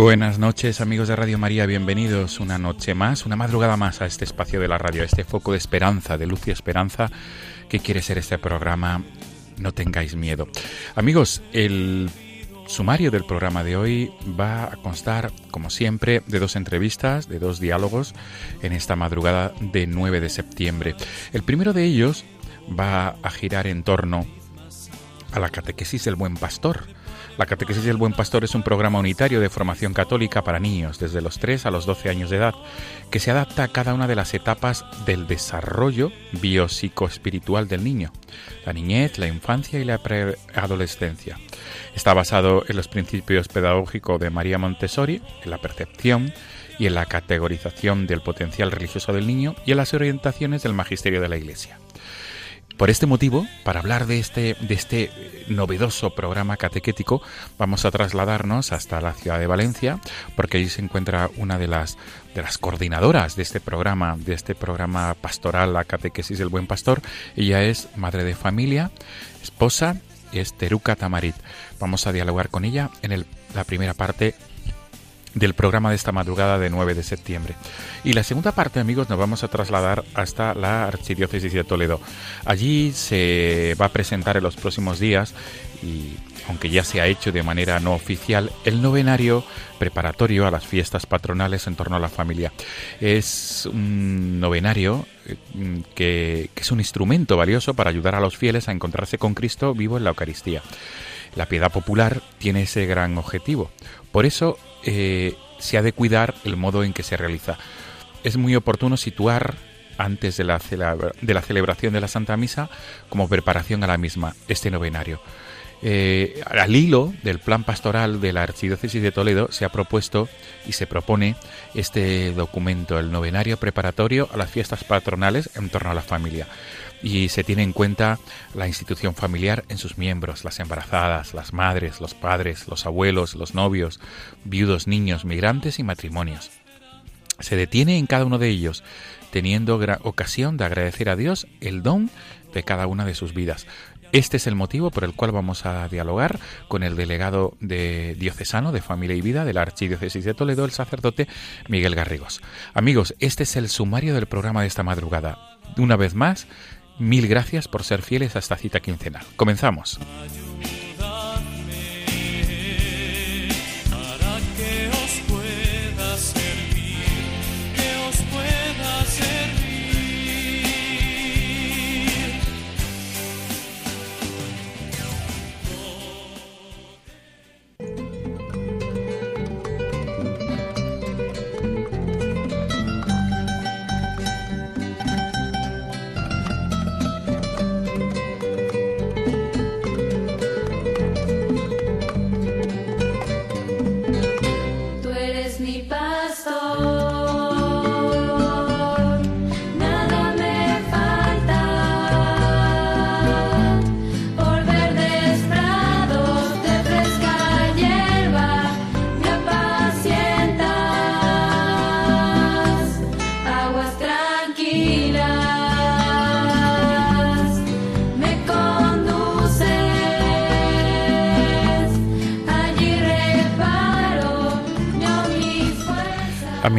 Buenas noches amigos de Radio María, bienvenidos una noche más, una madrugada más a este espacio de la radio, a este foco de esperanza, de luz y esperanza que quiere ser este programa. No tengáis miedo. Amigos, el sumario del programa de hoy va a constar, como siempre, de dos entrevistas, de dos diálogos en esta madrugada de 9 de septiembre. El primero de ellos va a girar en torno a la catequesis del buen pastor. La Catequesis del Buen Pastor es un programa unitario de formación católica para niños desde los 3 a los 12 años de edad, que se adapta a cada una de las etapas del desarrollo biopsicoespiritual del niño, la niñez, la infancia y la preadolescencia. Está basado en los principios pedagógicos de María Montessori, en la percepción y en la categorización del potencial religioso del niño y en las orientaciones del magisterio de la Iglesia. Por este motivo, para hablar de este, de este novedoso programa catequético, vamos a trasladarnos hasta la ciudad de Valencia, porque allí se encuentra una de las, de las coordinadoras de este programa, de este programa pastoral, la catequesis del buen pastor. Ella es madre de familia, esposa y es Teruca Tamarit. Vamos a dialogar con ella en el, la primera parte del programa de esta madrugada de 9 de septiembre. Y la segunda parte, amigos, nos vamos a trasladar hasta la Archidiócesis de Toledo. Allí se va a presentar en los próximos días y aunque ya se ha hecho de manera no oficial, el novenario preparatorio a las fiestas patronales en torno a la familia. Es un novenario que, que es un instrumento valioso para ayudar a los fieles a encontrarse con Cristo vivo en la Eucaristía. La piedad popular tiene ese gran objetivo. Por eso eh, se ha de cuidar el modo en que se realiza. Es muy oportuno situar antes de la, de la celebración de la Santa Misa como preparación a la misma este novenario. Eh, al hilo del plan pastoral de la Archidiócesis de Toledo se ha propuesto y se propone este documento, el novenario preparatorio a las fiestas patronales en torno a la familia. Y se tiene en cuenta la institución familiar en sus miembros, las embarazadas, las madres, los padres, los abuelos, los novios, viudos, niños, migrantes y matrimonios. Se detiene en cada uno de ellos, teniendo ocasión de agradecer a Dios el don de cada una de sus vidas. Este es el motivo por el cual vamos a dialogar con el delegado de diocesano de Familia y Vida de la Archidiócesis de Toledo, el sacerdote Miguel Garrigos. Amigos, este es el sumario del programa de esta madrugada. Una vez más, mil gracias por ser fieles a esta cita quincenal. Comenzamos.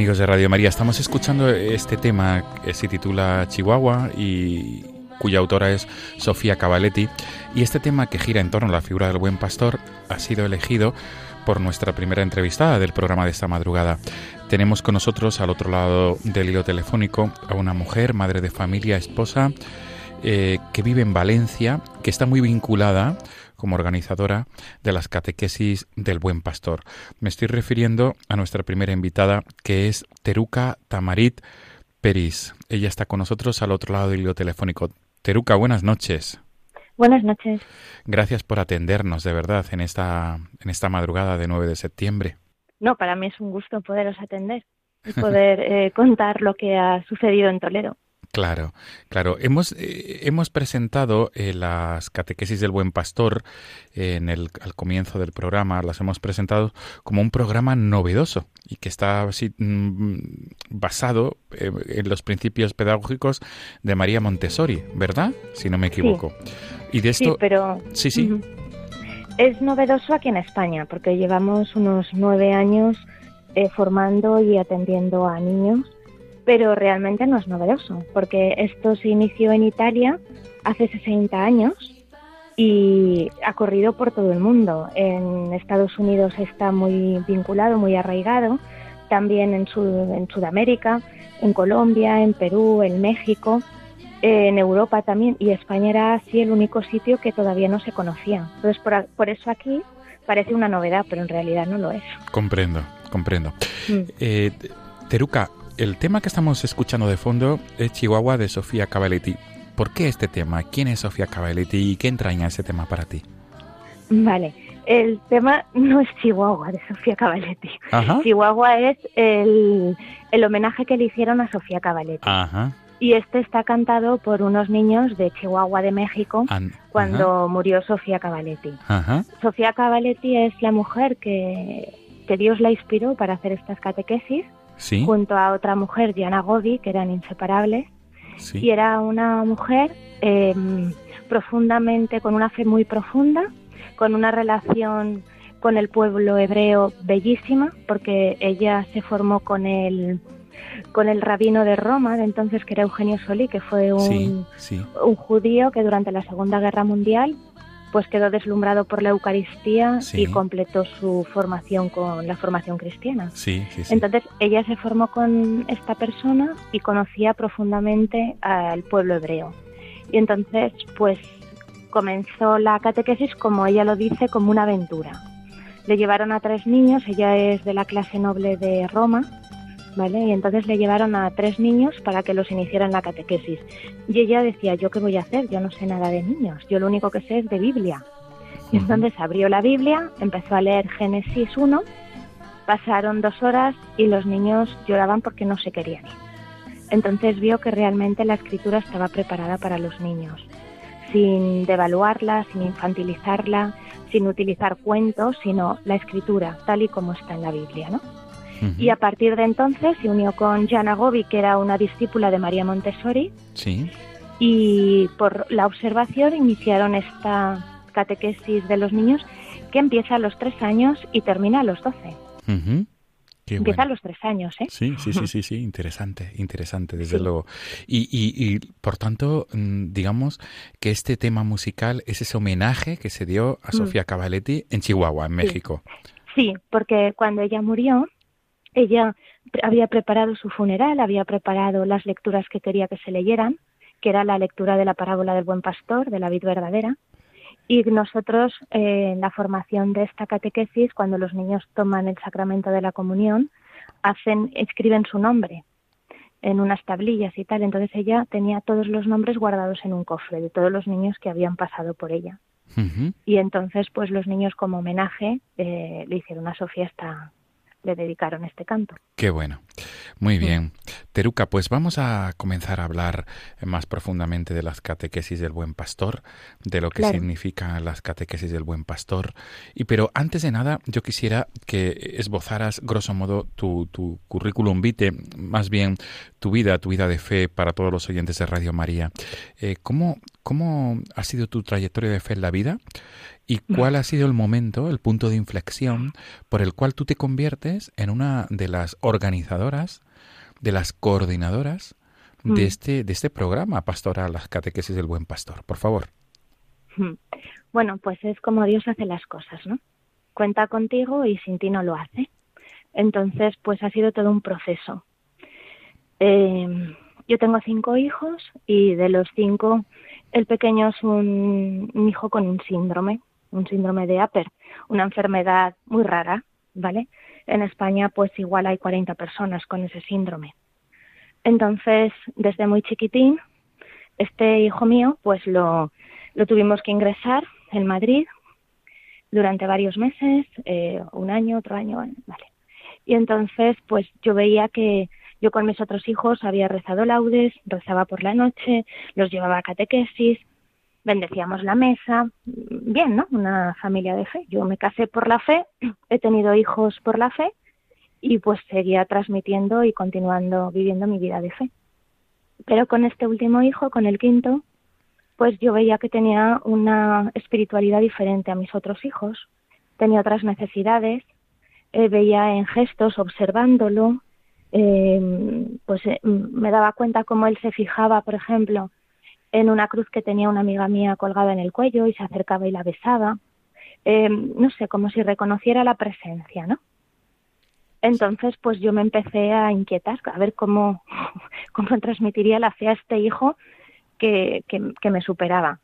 Amigos de Radio María, estamos escuchando este tema que se titula Chihuahua y cuya autora es Sofía Cavaletti, y este tema que gira en torno a la figura del buen pastor ha sido elegido por nuestra primera entrevistada del programa de esta madrugada. Tenemos con nosotros al otro lado del hilo telefónico a una mujer, madre de familia, esposa, eh, que vive en Valencia, que está muy vinculada como organizadora de las catequesis del Buen Pastor. Me estoy refiriendo a nuestra primera invitada, que es Teruca Tamarit Peris. Ella está con nosotros al otro lado del hilo telefónico. Teruca, buenas noches. Buenas noches. Gracias por atendernos, de verdad, en esta, en esta madrugada de 9 de septiembre. No, para mí es un gusto poderos atender y poder eh, contar lo que ha sucedido en Toledo. Claro, claro. Hemos, eh, hemos presentado eh, las catequesis del buen pastor eh, en el, al comienzo del programa, las hemos presentado como un programa novedoso y que está así, mm, basado eh, en los principios pedagógicos de María Montessori, ¿verdad? Si no me equivoco. Y de Sí, esto... pero Sí, sí. es novedoso aquí en España porque llevamos unos nueve años eh, formando y atendiendo a niños, pero realmente no es novedoso porque esto se inició en Italia hace 60 años y ha corrido por todo el mundo. En Estados Unidos está muy vinculado, muy arraigado, también en, Sud- en Sudamérica, en Colombia, en Perú, en México, en Europa también, y España era así el único sitio que todavía no se conocía. Entonces, por, por eso aquí parece una novedad, pero en realidad no lo es. Comprendo, comprendo. Mm. Eh, Teruca, el tema que estamos escuchando de fondo es Chihuahua de Sofía Cavaletti. ¿Por qué este tema? ¿Quién es Sofía Cavaletti y qué entraña ese tema para ti? Vale, el tema no es Chihuahua de Sofía Cavaletti. Ajá. Chihuahua es el, el homenaje que le hicieron a Sofía Cavaletti. Ajá. Y este está cantado por unos niños de Chihuahua de México An- cuando murió Sofía Cavaletti. Ajá. Sofía Cavaletti es la mujer que, que Dios la inspiró para hacer estas catequesis, Sí. junto a otra mujer, Diana Gobi, que eran inseparables. Sí. Y era una mujer eh, profundamente, con una fe muy profunda, con una relación con el pueblo hebreo bellísima, porque ella se formó con el, con el rabino de Roma, de entonces que era Eugenio Solí, que fue un, Sí, un judío que durante la Segunda Guerra Mundial pues quedó deslumbrado por la Eucaristía Sí. y completó su formación con la formación cristiana. Sí, sí, sí. Entonces ella se formó con esta persona y conocía profundamente al pueblo hebreo. Y entonces pues comenzó la catequesis como ella lo dice, como una aventura. Le llevaron a tres niños, ella es de la clase noble de Roma, ¿vale? Y entonces le llevaron a tres niños para que los iniciaran en la catequesis. Y ella decía, ¿yo qué voy a hacer? Yo no sé nada de niños, yo lo único que sé es de Biblia. Y entonces abrió la Biblia, empezó a leer Génesis 1, pasaron dos horas y los niños lloraban porque no se querían ir. Entonces vio que realmente la escritura estaba preparada para los niños, sin devaluarla, sin infantilizarla, sin utilizar cuentos, sino la escritura tal y como está en la Biblia, ¿no? Ujú. Y a partir de entonces se unió con Jana Gobi, que era una discípula de María Montessori, Sí. y por la observación iniciaron esta catequesis de los niños que empieza a los tres años y termina a los doce. Ujú. Qué Empieza bueno. a los tres años, ¿eh? Sí, sí, sí, sí, sí, interesante, interesante, desde Sí. luego. Y, y, y, por tanto, mm, digamos que este tema musical es ese homenaje que se dio a Mm. Sofía Cavaletti en Chihuahua, en Sí. México. Sí, porque cuando ella murió, ella había preparado su funeral, había preparado las lecturas que quería que se leyeran, que era la lectura de la parábola del buen pastor, de la vid verdadera. Y nosotros, eh, en la formación de esta catequesis, cuando los niños toman el sacramento de la comunión, hacen, escriben su nombre en unas tablillas y tal. Entonces ella tenía todos los nombres guardados en un cofre de todos los niños que habían pasado por ella. Y entonces, pues los niños como homenaje eh, le hicieron a Sofía esta, le dedicaron este canto. Qué bueno. Muy bien. Teruca, pues vamos a comenzar a hablar más profundamente de las catequesis del buen pastor, de lo que Claro. significan las catequesis del buen pastor. Y pero antes de nada, yo quisiera que esbozaras, grosso modo, tu, tu currículum vitae, más bien tu vida, tu vida de fe para todos los oyentes de Radio María. Eh, ¿cómo, ¿Cómo ha sido tu trayectoria de fe en la vida? ¿Y cuál ha sido el momento, el punto de inflexión por el cual tú te conviertes en una de las organizadoras, de las coordinadoras de Mm. este de este programa pastoral, las catequesis del buen pastor. Por favor. Bueno, pues es como Dios hace las cosas, ¿no? Cuenta contigo y sin ti no lo hace. Entonces, pues ha sido todo un proceso. Eh, yo tengo cinco hijos y de los cinco, el pequeño es un, un hijo con un síndrome, un síndrome de Aper, una enfermedad muy rara, ¿vale? En España, pues igual hay 40 personas con ese síndrome. Entonces, desde muy chiquitín, este hijo mío, pues lo, lo tuvimos que ingresar en Madrid durante varios meses, eh, un año, otro año, vale. Y entonces, pues yo veía que yo con mis otros hijos había rezado laudes, rezaba por la noche, los llevaba a catequesis, bendecíamos la mesa, bien, ¿no? Una familia de fe. Yo me casé por la fe, he tenido hijos por la fe y pues seguía transmitiendo y continuando viviendo mi vida de fe. Pero con este último hijo, con el quinto, pues yo veía que tenía una espiritualidad diferente a mis otros hijos, tenía otras necesidades, eh, veía en gestos, observándolo, eh, pues eh, me daba cuenta cómo él se fijaba, por ejemplo, en una cruz que tenía una amiga mía colgada en el cuello y se acercaba y la besaba. Eh, no sé, como si reconociera la presencia, ¿no? Entonces, pues yo me empecé a inquietar, a ver cómo, cómo transmitiría la fe a este hijo que, que, que me superaba.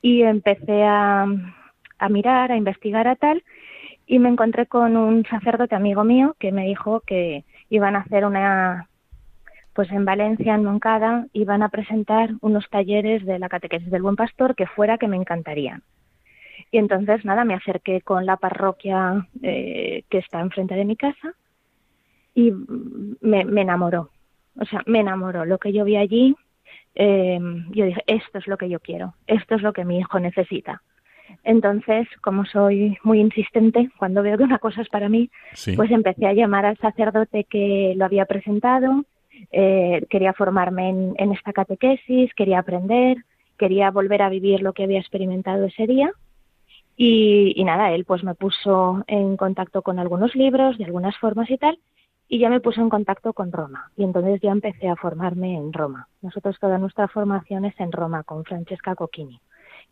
Y empecé a, a mirar, a investigar a tal, y me encontré con un sacerdote amigo mío que me dijo que iban a hacer una, pues en Valencia, en Moncada, iban a presentar unos talleres de la catequesis del buen pastor que fuera que me encantarían. Y entonces, nada, me acerqué con la parroquia eh, que está enfrente de mi casa y me, me, enamoró. O sea, me enamoró. Lo que yo vi allí, eh, yo dije, esto es lo que yo quiero, esto es lo que mi hijo necesita. Entonces, como soy muy insistente, cuando veo que una cosa es para mí, Sí. pues empecé a llamar al sacerdote que lo había presentado, eh, quería formarme en, en esta catequesis, quería aprender, quería volver a vivir lo que había experimentado ese día. Y, y nada, él pues me puso en contacto con algunos libros, de algunas formas y tal, y ya me puso en contacto con Roma. Y entonces ya empecé a formarme en Roma. Nosotros toda nuestra formación es en Roma con Francesca Cocchini,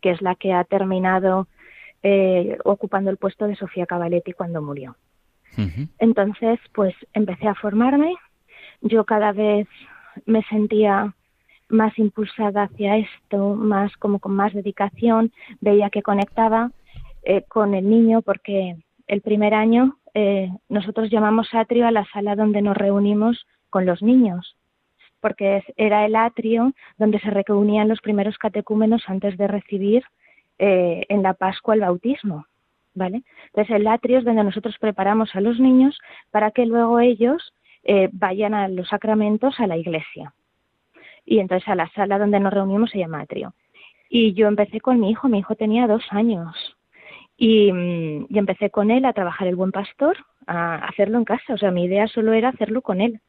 que es la que ha terminado eh, ocupando el puesto de Sofía Cavaletti cuando murió. Ujú. Entonces, pues empecé a formarme. Yo cada vez me sentía más impulsada hacia esto, más como con más dedicación. Veía que conectaba eh, con el niño porque el primer año eh, nosotros llamamos atrio a la sala donde nos reunimos con los niños, porque era el atrio donde se reunían los primeros catecúmenos antes de recibir eh, en la Pascua el bautismo. ¿Vale? Entonces el atrio es donde nosotros preparamos a los niños para que luego ellos eh, vayan a los sacramentos a la iglesia. Y entonces a la sala donde nos reunimos se llama atrio. Y yo empecé con mi hijo, mi hijo tenía dos años. Y, mm, y empecé con él a trabajar el buen pastor, a hacerlo en casa. O sea, mi idea solo era hacerlo con él.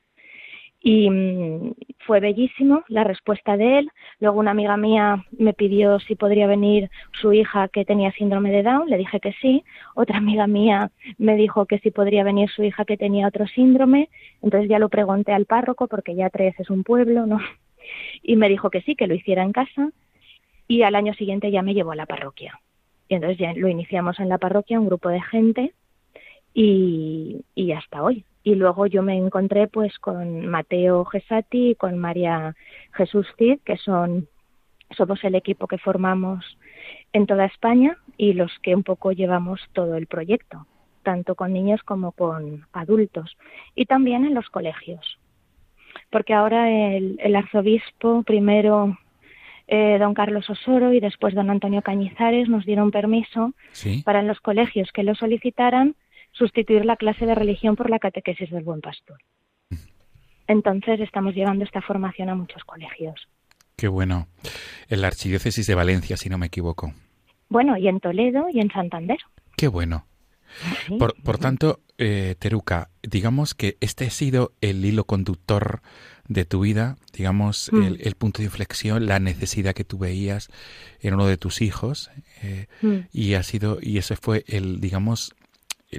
Y mm, fue bellísimo la respuesta de él. Luego una amiga mía me pidió si podría venir su hija que tenía síndrome de Down, le dije que sí. Otra amiga mía me dijo que si podría venir su hija que tenía otro síndrome. Entonces ya lo pregunté al párroco porque ya tres es un pueblo, ¿no? Y me dijo que sí, que lo hiciera en casa. Y al año siguiente ya me llevó a la parroquia. Y entonces ya lo iniciamos en la parroquia, un grupo de gente, y, y hasta hoy. Y luego yo me encontré pues con Mateo Gesati y con María Jesús Cid, que son somos el equipo que formamos en toda España y los que un poco llevamos todo el proyecto, tanto con niños como con adultos y también en los colegios. Porque ahora el, el arzobispo, primero eh, don Carlos Osoro y después don Antonio Cañizares nos dieron permiso Sí. para en los colegios que lo solicitaran sustituir la clase de religión por la catequesis del buen pastor. Entonces estamos llevando esta formación a muchos colegios. Qué bueno. En la Archidiócesis de Valencia, si no me equivoco. Bueno, y en Toledo y en Santander. Qué bueno. Sí. Por, por tanto, eh, Teruca, digamos que este ha sido el hilo conductor de tu vida, digamos, Mm. el, el punto de inflexión, la necesidad que tú veías en uno de tus hijos, eh, Mm. y ha sido, y ese fue el, digamos,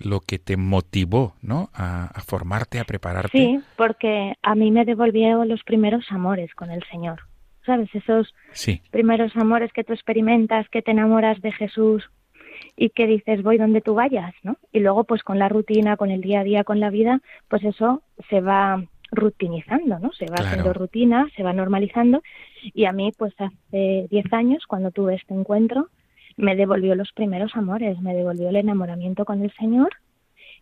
lo que te motivó, ¿no? A, a formarte, a prepararte. Sí, porque a mí me devolvió los primeros amores con el Señor. ¿Sabes? Esos Sí, primeros amores que tú experimentas, que te enamoras de Jesús y que dices voy donde tú vayas, ¿no? Y luego pues con la rutina, con el día a día, con la vida, pues eso se va rutinizando, ¿no? Se va Claro. haciendo rutina, se va normalizando y a mí pues hace 10 años cuando tuve este encuentro me devolvió los primeros amores, me devolvió el enamoramiento con el Señor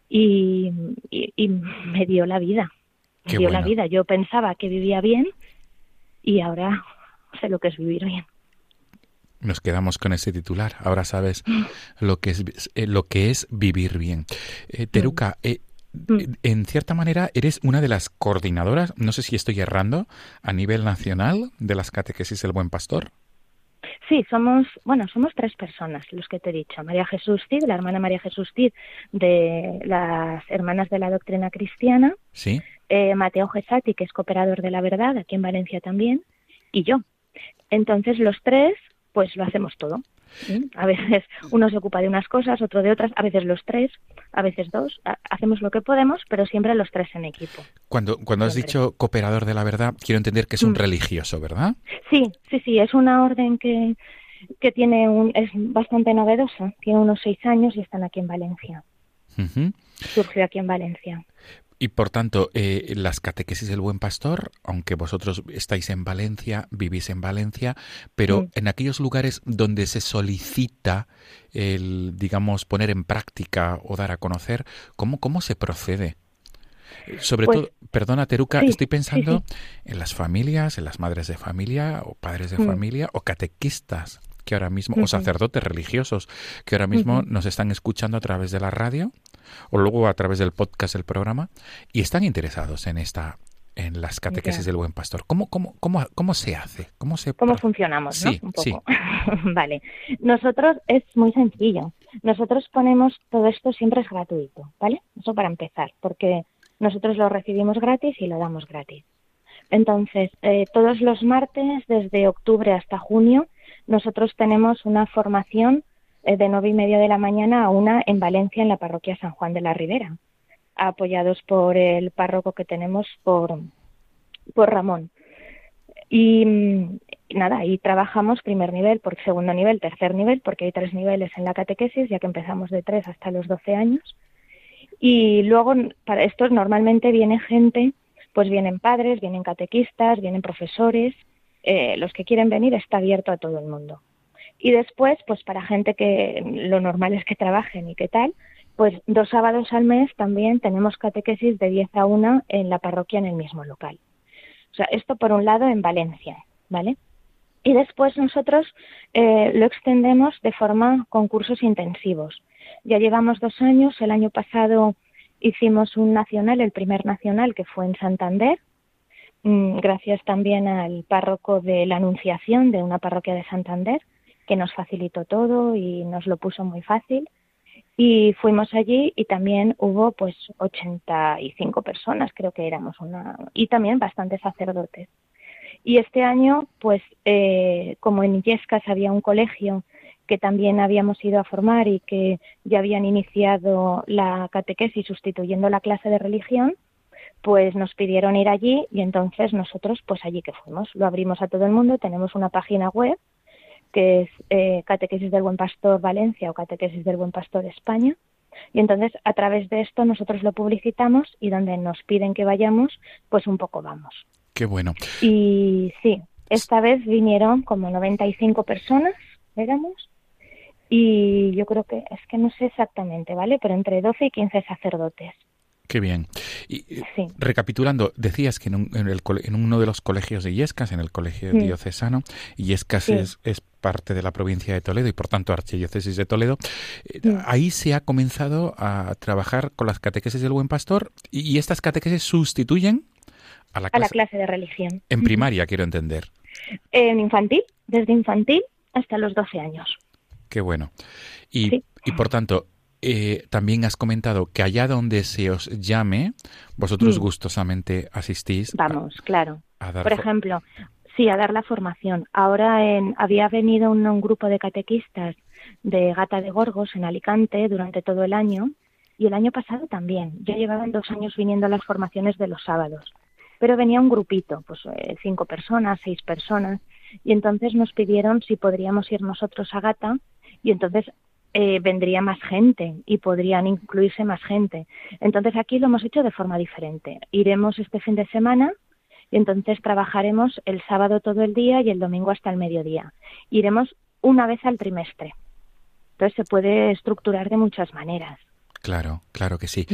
y, y- y me dio la vida, me Qué dio la vida. Yo pensaba que vivía bien y ahora sé lo que es vivir bien. nos quedamos con ese titular. Ahora sabes lo que es, eh, lo que es vivir bien. Eh, Teruca, eh, Mm. en cierta manera eres una de las coordinadoras, no sé si estoy errando, a nivel nacional de las catequesis del Buen Pastor. Sí, somos, bueno, somos tres personas, los que te he dicho. María Jesús Cid, la hermana María Jesús Cid de las Hermanas de la Doctrina Cristiana, Sí, eh, Mateo Gesati, que es cooperador de la verdad, aquí en Valencia también, y yo. Entonces los tres, pues lo hacemos todo. ¿Sí? A veces uno se ocupa de unas cosas, otro de otras, a veces los tres, a veces dos. Ha- Hacemos lo que podemos, pero siempre los tres en equipo. cuando, cuando has Siempre. dicho cooperador de la verdad, quiero entender que es un Mm. religioso, ¿verdad? Sí, sí, sí, es una orden que, que tiene un, es bastante novedosa. Tiene unos seis años y están aquí en Valencia. Surgió aquí en Valencia. Y por tanto, eh, las catequesis del Buen Pastor, aunque vosotros estáis en Valencia, vivís en Valencia, pero Mm. en aquellos lugares donde se solicita el, digamos, poner en práctica o dar a conocer, ¿cómo, cómo se procede? Sobre Pues, todo, perdona Teruca, sí, estoy sí, pensando en las familias, en las madres de familia o padres de Mm. familia o catequistas que ahora mismo, o sacerdotes religiosos que ahora mismo nos están escuchando a través de la radio o luego a través del podcast del programa y están interesados en esta en las catequesis del buen pastor. ¿Cómo, cómo, cómo, cómo se hace? ¿Cómo se ¿Cómo funcionamos? ¿no? Sí, Un sí. poco. vale. Nosotros es muy sencillo. Nosotros ponemos todo esto siempre es gratuito, ¿vale? Eso para empezar, porque nosotros lo recibimos gratis y lo damos gratis. Entonces, eh, todos los martes, desde octubre hasta junio, nosotros tenemos una formación de nueve y media de la mañana a una en Valencia, en la parroquia San Juan de la Ribera, apoyados por el párroco que tenemos, por, por Ramón. Y mm, nada, ahí trabajamos primer nivel, por segundo nivel, tercer nivel, porque hay tres niveles en la catequesis, ya que empezamos de tres hasta los 12 años. Y luego, para estos normalmente viene gente, pues vienen padres, vienen catequistas, vienen profesores, eh, los que quieren venir está abierto a todo el mundo. Y después, pues para gente que lo normal es que trabajen y qué tal, pues dos sábados al mes también tenemos catequesis de 10 a 1 en la parroquia en el mismo local. O sea, esto por un lado en Valencia, ¿vale? Y después nosotros eh, lo extendemos de forma con cursos intensivos. Ya llevamos dos años, el año pasado hicimos un nacional, el primer nacional que fue en Santander, mm, gracias también al párroco de la Anunciación de una parroquia de Santander, que nos facilitó todo y nos lo puso muy fácil. Y fuimos allí y también hubo pues 85 personas, creo que éramos una, y también bastantes sacerdotes. Y este año, pues eh, como en Illescas había un colegio que también habíamos ido a formar y que ya habían iniciado la catequesis sustituyendo la clase de religión, pues nos pidieron ir allí y entonces nosotros pues allí que fuimos. Lo abrimos a todo el mundo, tenemos una página web que es eh, Catequesis del Buen Pastor Valencia o Catequesis del Buen Pastor España. Y entonces a través de esto nosotros lo publicitamos y donde nos piden que vayamos, pues un poco vamos. Qué bueno. Y sí, esta vez vinieron como 95 personas, éramos, y yo creo que, es que no sé exactamente, ¿vale? Pero entre 12 y 15 sacerdotes. Qué bien. Y eh, Sí. recapitulando, decías que en, un- en el cole- en uno de los colegios de Illescas, en el colegio diocesano, Sí. es, es parte de la provincia de Toledo y por tanto archidiócesis de Toledo, eh, ahí se ha comenzado a trabajar con las catequesis del Buen Pastor y, y estas catequesis sustituyen a la A la clase, clase de religión. en primaria, quiero entender. En infantil, desde infantil hasta los 12 años. Qué bueno. Y, Sí. y por tanto, eh, también has comentado que allá donde se os llame, vosotros gustosamente asistís a- Vamos, claro. a, dar Por ejemplo, sí, a dar la formación. Ahora en, había venido un, grupo de catequistas de Gata de Gorgos en Alicante durante todo el año Y el año pasado también. Yo llevaba dos años viniendo a las formaciones de los sábados. Pero venía un grupito, pues eh, cinco personas, seis personas. Y entonces nos pidieron si podríamos ir nosotros a Gata. Y entonces eh, vendría más gente y podrían incluirse más gente. Entonces aquí lo hemos hecho de forma diferente. Iremos este fin de semana y entonces trabajaremos el sábado todo el día y el domingo hasta el mediodía. Iremos una vez al trimestre. Entonces se puede estructurar de muchas maneras. Claro, claro que sí.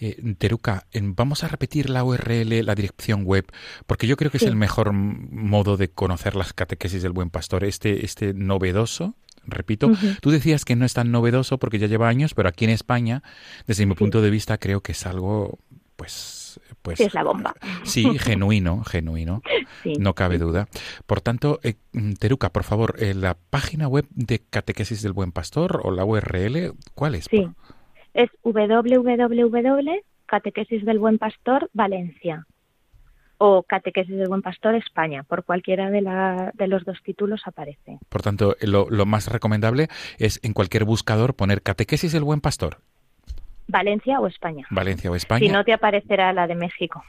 Eh, Teruca, en- vamos a repetir la URL, la dirección web, porque yo creo que es el mejor modo de conocer las catequesis del buen pastor, este, este novedoso. Repito, tú decías que no es tan novedoso porque ya lleva años, pero aquí en España, desde mi Sí. punto de vista, creo que es algo, pues, pues Sí, es la bomba. Sí, genuino, genuino, Sí. no cabe duda. Por tanto, eh, Teruca, por favor, eh, la página web de Catequesis del Buen Pastor o la URL, ¿cuál es? Sí. Es www. del Buen Pastor Valencia o Catequesis del Buen Pastor España. Por cualquiera de, la, de los dos títulos aparece. Por tanto, lo, lo más recomendable es en cualquier buscador poner Catequesis del Buen Pastor, Valencia o España. Valencia o España. Si no te aparecerá la de México.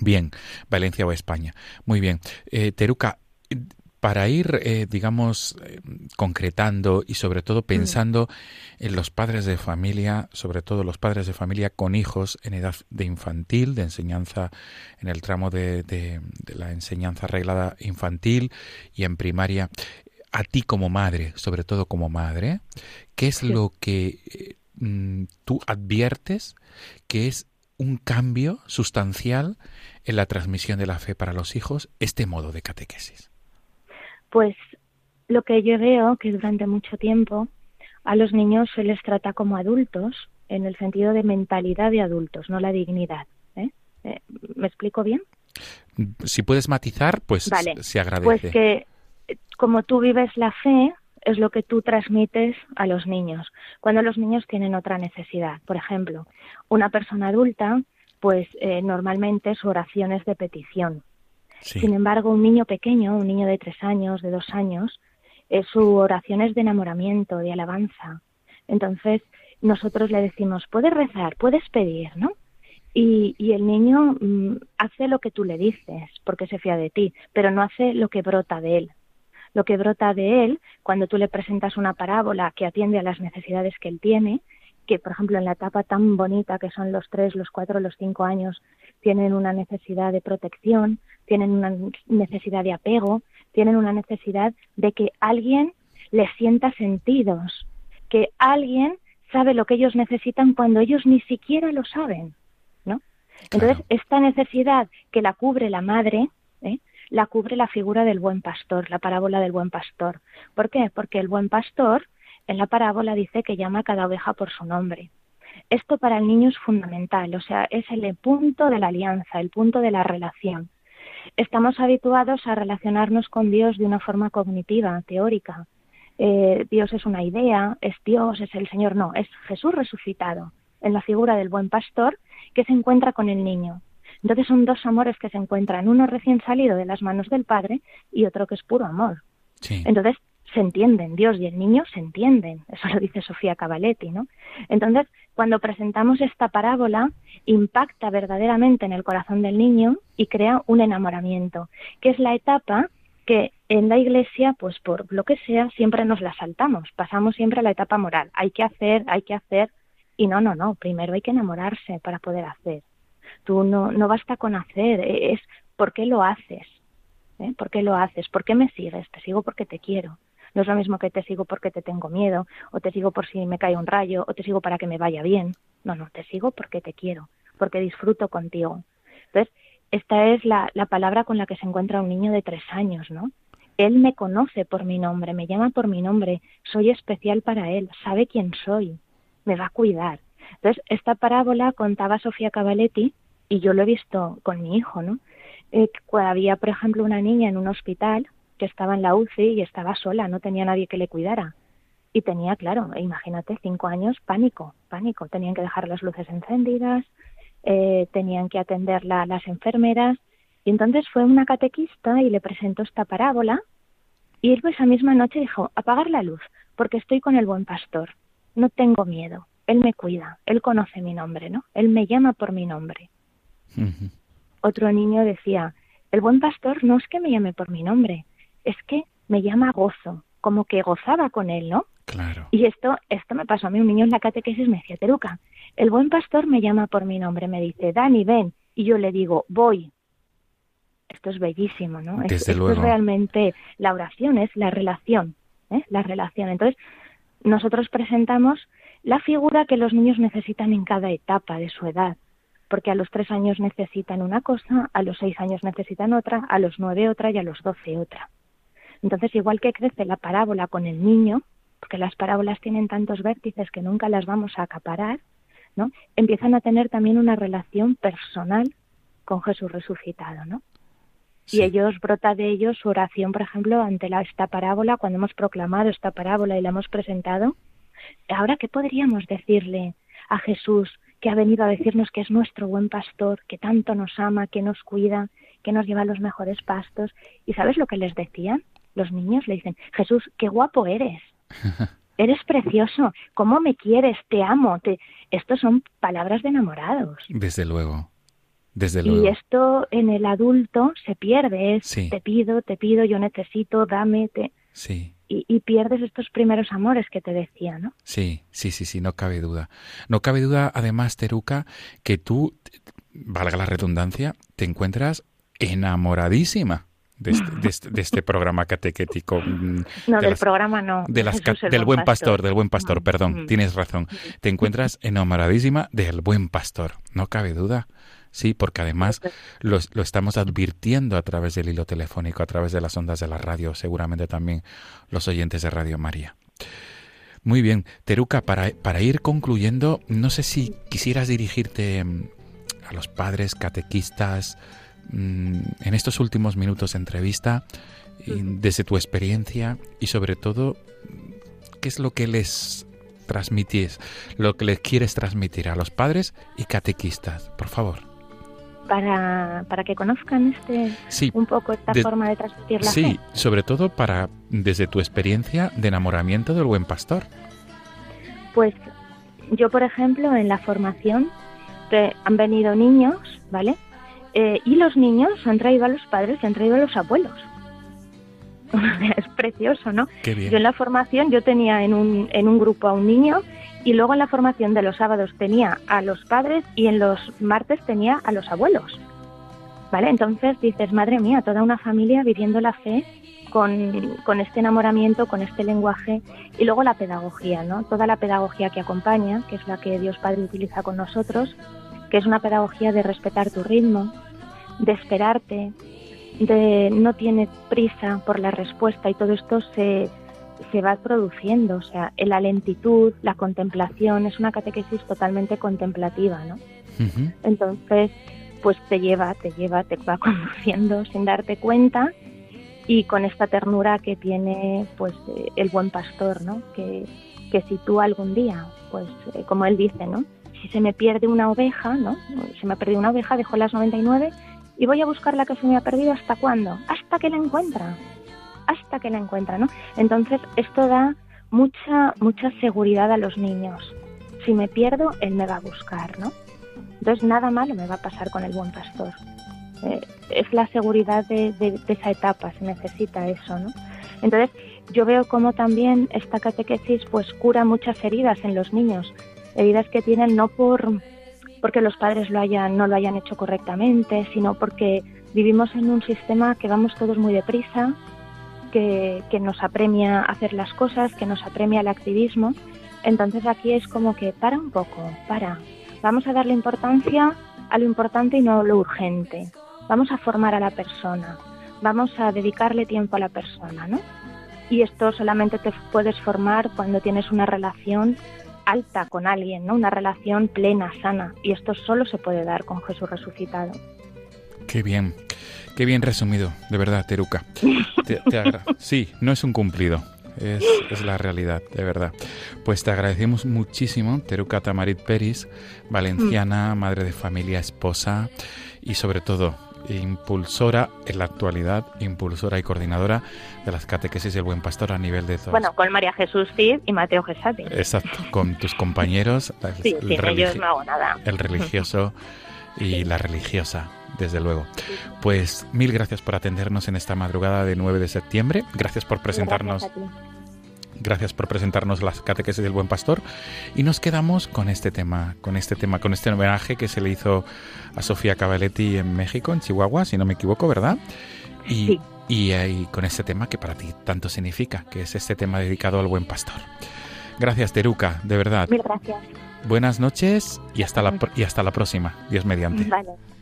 Bien, Valencia o España. Muy bien. Eh, Teruca, eh, para ir, eh, digamos, eh, concretando y sobre todo pensando en los padres de familia, sobre todo los padres de familia con hijos en edad de infantil, de enseñanza, en el tramo de, de- de la enseñanza arreglada infantil y en primaria, a ti como madre, sobre todo como madre, ¿qué es Sí. lo que mm, tú adviertes que es un cambio sustancial en la transmisión de la fe para los hijos este modo de catequesis? Pues lo que yo veo que durante mucho tiempo a los niños se les trata como adultos en el sentido de mentalidad de adultos, no la dignidad. ¿eh? Eh, ¿Me explico bien? Si puedes matizar, pues Vale. se agradece. Pues que eh, como tú vives la fe, es lo que tú transmites a los niños. Cuando los niños tienen otra necesidad, por ejemplo, una persona adulta, pues eh, normalmente su oración es de petición. Sí. Sin embargo, un niño pequeño, un niño de tres años, de dos años, eh, su oración es de enamoramiento, de alabanza. Entonces, nosotros le decimos, puedes rezar, puedes pedir, ¿no? Y, y el niño mm, hace lo que tú le dices, porque se fía de ti, pero no hace lo que brota de él. Lo que brota de él, cuando tú le presentas una parábola que atiende a las necesidades que él tiene, que por ejemplo en la etapa tan bonita que son los tres, los cuatro, los cinco años, tienen una necesidad de protección, tienen una necesidad de apego, tienen una necesidad de que alguien les sienta sentidos, que alguien sabe lo que ellos necesitan cuando ellos ni siquiera lo saben, ¿no? Entonces, Claro. esta necesidad que la cubre la madre, ¿eh? La cubre la figura del buen pastor, la parábola del buen pastor. ¿Por qué? Porque el buen pastor en la parábola dice que llama a cada oveja por su nombre. Esto para el niño es fundamental, o sea, es el punto de la alianza, el punto de la relación. Estamos habituados a relacionarnos con Dios de una forma cognitiva, teórica. Eh, Dios es una idea, es Dios, es el Señor, no, es Jesús resucitado en la figura del buen pastor que se encuentra con el niño. Entonces son dos amores que se encuentran, uno recién salido de las manos del Padre y otro que es puro amor. Sí. Entonces se entienden, Dios y el niño se entienden, eso lo dice Sofía Cavaletti, ¿no? Entonces, cuando presentamos esta parábola, impacta verdaderamente en el corazón del niño y crea un enamoramiento, que es la etapa que en la iglesia, pues por lo que sea, siempre nos la saltamos, pasamos siempre a la etapa moral, hay que hacer, hay que hacer, y no, no, no, primero hay que enamorarse para poder hacer. Tú no, no basta con hacer, es por qué lo haces, ¿eh? ¿Por qué lo haces? ¿Por qué me sigues? Te sigo porque te quiero. No es lo mismo que te sigo porque te tengo miedo, o te sigo por si me cae un rayo, o te sigo para que me vaya bien. No, no, te sigo porque te quiero, porque disfruto contigo. Entonces, esta es la, la palabra con la que se encuentra un niño de tres años, ¿no? Él me conoce por mi nombre, me llama por mi nombre, soy especial para él, sabe quién soy, me va a cuidar. Entonces, esta parábola contaba Sofía Cavaletti y yo lo he visto con mi hijo, ¿no? Eh, había, por ejemplo, una niña en un hospital que estaba en la UCI y estaba sola, no tenía nadie que le cuidara. Y tenía, claro, imagínate, cinco años, pánico, pánico. Tenían que dejar las luces encendidas, eh, tenían que atenderla las enfermeras. Y entonces fue una catequista y le presentó esta parábola. Y él esa misma noche dijo, apagar la luz, porque estoy con el buen pastor. No tengo miedo. Él me cuida, Él conoce mi nombre, ¿no? Él me llama por mi nombre. Otro niño decía, el buen pastor no es que me llame por mi nombre, es que me llama gozo, como que gozaba con él, ¿no? Claro. Y esto, esto me pasó a mí, un niño en la catequesis me decía, Teruca, el buen pastor me llama por mi nombre, me dice, Dani, ven, y yo le digo, voy. Esto es bellísimo, ¿no? Es- Desde esto luego. es realmente la oración, es la relación, ¿eh? La relación. Entonces, nosotros presentamos la figura que los niños necesitan en cada etapa de su edad, porque a los tres años necesitan una cosa, a los seis años necesitan otra, a los nueve otra y a los doce otra. Entonces, igual que crece la parábola con el niño, porque las parábolas tienen tantos vértices que nunca las vamos a acaparar, ¿no? Empiezan a tener también una relación personal con Jesús resucitado, ¿no? Sí. Y ellos brota de ellos su oración, por ejemplo, ante la, esta parábola, cuando hemos proclamado esta parábola y la hemos presentado. Ahora, ¿qué podríamos decirle a Jesús que ha venido a decirnos que es nuestro buen pastor, que tanto nos ama, que nos cuida, que nos lleva a los mejores pastos? ¿Y sabes lo que les decían? Los niños le dicen, Jesús, qué guapo eres. Eres precioso, cómo me quieres, te amo. Te... Estos son palabras de enamorados. Desde luego. Desde Y luego. esto en el adulto se pierde, es Sí. te pido, te pido, yo necesito, dame, te... Sí. Y, y pierdes estos primeros amores que te decía, ¿no? Sí, sí, sí, sí, no cabe duda. No cabe duda, además, Teruca, que tú, valga la redundancia, te encuentras enamoradísima de este, de este, de este programa catequético. mm, No, de del las- programa no. de las del buen pastor, del buen pastor, Mm, perdón, mm. tienes razón. Te encuentras enamoradísima del buen pastor, no cabe duda. Sí, porque además lo, lo estamos advirtiendo a través del hilo telefónico, a través de las ondas de la radio, seguramente también los oyentes de Radio María. Muy bien, Teruca, para, para ir concluyendo, no sé si quisieras dirigirte mm, a los padres catequistas mm, en estos últimos minutos de entrevista, desde tu experiencia y sobre todo, ¿qué es lo que les transmites, lo que les quieres transmitir a los padres y catequistas? Por favor. Para, para que conozcan este Sí, un poco esta de- forma de transmitir la sí, fe. sobre todo para desde tu experiencia de enamoramiento del buen pastor. Pues yo, por ejemplo, en la formación te- han venido niños, ¿vale? Eh, y los niños han traído a los padres y han traído a los abuelos. Es precioso, ¿no? Qué Yo en bien. la formación yo tenía en un, en un grupo a un niño y luego en la formación de los sábados tenía a los padres y en los martes tenía a los abuelos. ¿Vale? Entonces dices, madre mía, toda una familia viviendo la fe con, con este enamoramiento, con este lenguaje y luego la pedagogía, ¿no? Toda la pedagogía que acompaña, que es la que Dios Padre utiliza con nosotros, que es una pedagogía de respetar tu ritmo, de esperarte, de no tiene prisa por la respuesta y todo esto se, se va produciendo, o sea, la lentitud, la contemplación, es una catequesis totalmente contemplativa, ¿no? Entonces, pues te lleva, te lleva, te va conduciendo sin darte cuenta y con esta ternura que tiene pues eh, el buen pastor, ¿no? Que, que si tú algún día, pues eh, como él dice, ¿no? Si se me pierde una oveja, ¿no? Se me ha perdido una oveja, dejo las 99 y voy a buscar la que se me ha perdido hasta cuándo? Hasta que la encuentra. Hasta que la encuentra, ¿no? Entonces, esto da mucha mucha seguridad a los niños. Si me pierdo, él me va a buscar, ¿no? Entonces nada malo me va a pasar con el buen pastor. Eh, es la seguridad de, de- de esa etapa, se necesita eso, ¿no? Entonces yo veo como también esta catequesis pues cura muchas heridas en los niños, heridas que tienen no por porque los padres lo hayan, no lo hayan hecho correctamente, sino porque vivimos en un sistema que vamos todos muy deprisa, que, nos apremia hacer las cosas, que nos apremia el activismo. Entonces aquí es como que para un poco, para, Vamos a darle importancia a lo importante y no a lo urgente. Vamos a formar a la persona. Vamos a dedicarle tiempo a la persona, ¿no? Y esto solamente te puedes formar cuando tienes una relación alta con alguien, ¿no? Una relación plena, sana. Y esto solo se puede dar con Jesús resucitado. Qué bien, qué bien resumido, de verdad, Teruca. Te- te agra- sí, no es un cumplido, es, es la realidad, de verdad. Pues te agradecemos muchísimo, Teruca Tamarit Peris, valenciana, madre de familia, esposa y sobre todo impulsora en la actualidad, impulsora y coordinadora de las catequesis del Buen Pastor a nivel de todos. Bueno, con María Jesús Cid y Mateo Gesati. Exacto, con tus compañeros, Sí, el sin ellos no hago nada. el religioso y la religiosa, desde luego. Pues mil gracias por atendernos en esta madrugada de 9 de septiembre. Gracias por presentarnos, Gracias por presentarnos las catequesis del Buen Pastor y nos quedamos con este tema, con este tema, con este homenaje que se le hizo a Sofía Cavaletti en México, en Chihuahua, si no me equivoco, ¿verdad? Y, Sí. y, ahí con este tema que para ti tanto significa, que es este tema dedicado al Buen Pastor. Gracias, Teruca, de verdad. Mil gracias. Buenas noches y hasta la, y hasta la próxima, Dios mediante. Vale.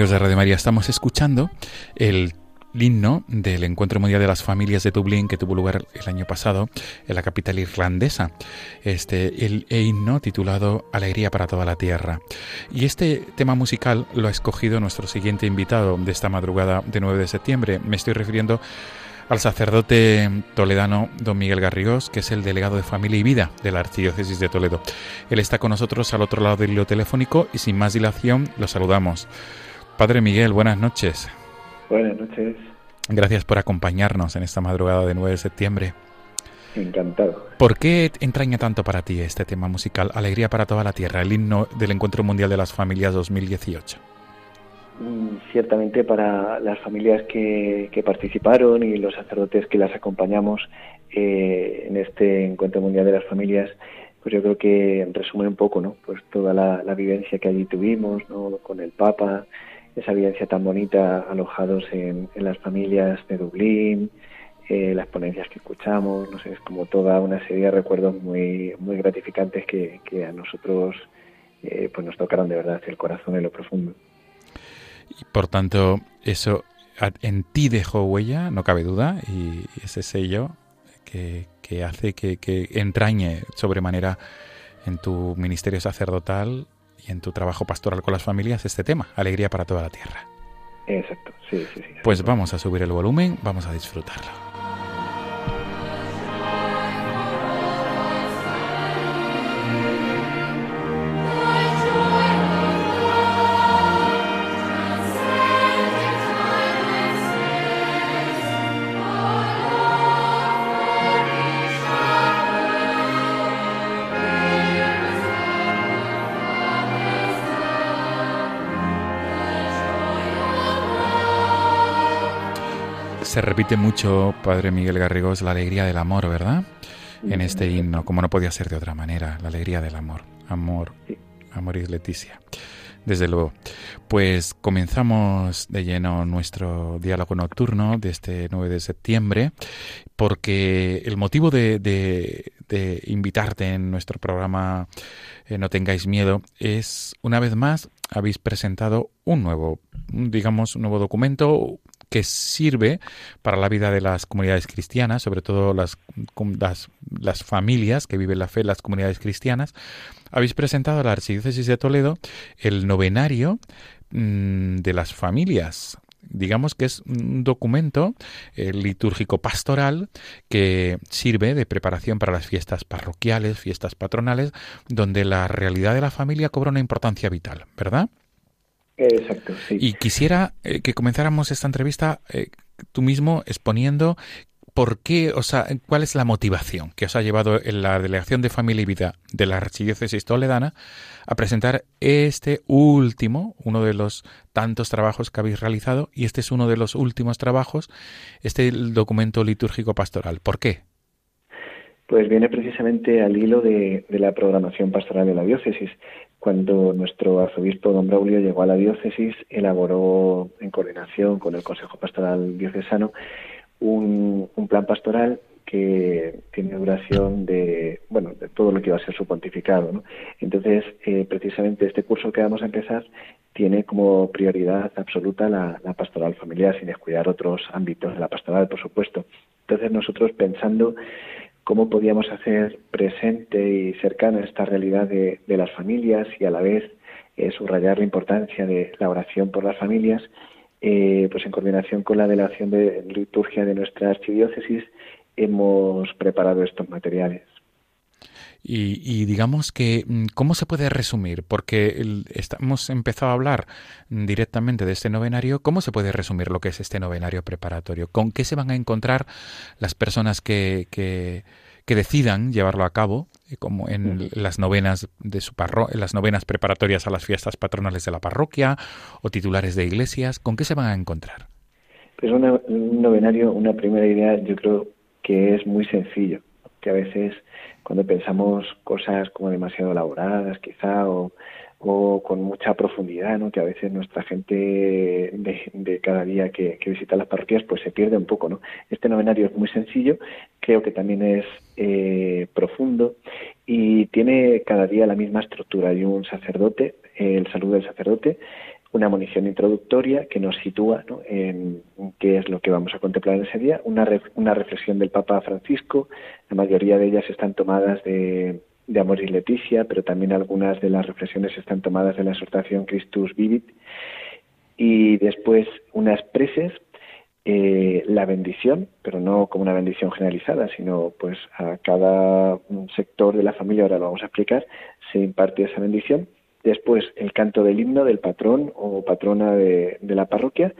Amigos de Radio María, estamos escuchando el himno del Encuentro Mundial de las Familias de Dublín que tuvo lugar el año pasado en la capital irlandesa. Este el himno titulado Alegría para toda la tierra. Y este tema musical lo ha escogido nuestro siguiente invitado de esta madrugada de 9 de septiembre. Me estoy refiriendo al sacerdote toledano don Miguel Garrigós, que es el delegado de Familia y Vida de la Archidiócesis de Toledo. Él está con nosotros al otro lado del hilo telefónico y sin más dilación lo saludamos. Padre Miguel, buenas noches. Buenas noches, Gracias por acompañarnos en esta madrugada de 9 de septiembre. encantado. ¿Por qué entraña tanto para ti este tema musical, Alegría para toda la Tierra, el himno del Encuentro Mundial de las Familias 2018? Mm, Ciertamente para las familias que, que participaron y los sacerdotes que las acompañamos eh, en este Encuentro Mundial de las Familias, pues yo creo que resumen un poco, ¿no? Pues toda la, la vivencia que allí tuvimos, ¿no? Con el Papa, esa vivencia tan bonita alojados en, en las familias de Dublín, eh, las ponencias que escuchamos, no sé, es como toda una serie de recuerdos muy, muy gratificantes que, que a nosotros eh, pues nos tocaron de verdad el corazón en lo profundo. Y por tanto, eso en ti dejó huella, no cabe duda, y ese sello que, que hace que, que entrañe sobremanera en tu ministerio sacerdotal en tu trabajo pastoral con las familias este tema, Alegría para toda la Tierra. Exacto, sí, sí, sí. Pues vamos a subir el volumen, vamos a disfrutarlo. Se repite mucho, Padre Miguel Garrigos, la alegría del amor, ¿verdad? En este himno, como no podía ser de otra manera, la alegría del amor. Amor, amor y Leticia. Desde luego. Pues comenzamos de lleno nuestro diálogo nocturno de este 9 de septiembre, porque el motivo de, de, invitarte en nuestro programa eh, No tengáis miedo es, una vez más, habéis presentado un nuevo, digamos, un nuevo documento, que sirve para la vida de las comunidades cristianas, sobre todo las, las, familias que viven la fe las comunidades cristianas, habéis presentado a la Archidiócesis de Toledo el novenario mm, de las familias. Digamos que es un documento eh, litúrgico pastoral que sirve de preparación para las fiestas parroquiales, fiestas patronales, donde la realidad de la familia cobra una importancia vital, ¿verdad? Exacto. Y quisiera eh, que comenzáramos esta entrevista eh, tú mismo exponiendo por qué, o sea, cuál es la motivación que os ha llevado en la Delegación de Familia y Vida de la Archidiócesis Toledana a presentar este último, uno de los tantos trabajos que habéis realizado, y este es uno de los últimos trabajos, este documento litúrgico pastoral. ¿Por qué? Pues viene precisamente al hilo de, la programación pastoral de la diócesis. Cuando nuestro arzobispo don Braulio llegó a la diócesis, elaboró en coordinación con el Consejo Pastoral Diocesano un, plan pastoral que tiene duración de, bueno, de todo lo que va a ser su pontificado. Entonces, eh, precisamente este curso que vamos a empezar tiene como prioridad absoluta la, la, pastoral familiar, sin descuidar otros ámbitos de la pastoral, por supuesto. Entonces, nosotros pensando cómo podíamos hacer presente y cercana esta realidad de, las familias y a la vez eh, subrayar la importancia de la oración por las familias, eh, pues en coordinación con la delegación de liturgia de nuestra archidiócesis hemos preparado estos materiales. Y, digamos que, mm, ¿cómo se puede resumir? Porque hemos empezado a hablar directamente de este novenario. ¿Cómo se puede resumir lo que es este novenario preparatorio? ¿Con qué se van a encontrar las personas que, que, decidan llevarlo a cabo, eh, como en las novenas de su parro en las novenas preparatorias a las fiestas patronales de la parroquia o titulares de iglesias? ¿Con qué se van a encontrar? Pues un novenario, una primera idea, yo creo que es muy sencillo, que a veces cuando pensamos cosas como demasiado elaboradas quizá o, con mucha profundidad, ¿no? que a veces nuestra gente de, cada día que, visita las parroquias pues se pierde un poco. ¿no? Este novenario es muy sencillo, creo que también es eh, profundo y tiene cada día la misma estructura. Hay un sacerdote, el saludo del sacerdote, una munición introductoria que nos sitúa en qué es lo que vamos a contemplar en ese día, una, una reflexión del Papa Francisco, la mayoría de ellas están tomadas de, Amor y Leticia, pero también algunas de las reflexiones están tomadas de la exhortación Christus Vivit, y después unas preces, eh, la bendición, pero no como una bendición generalizada, sino pues a cada sector de la familia, ahora lo vamos a explicar, se imparte esa bendición, después el canto del himno del patrón o patrona de, la parroquia,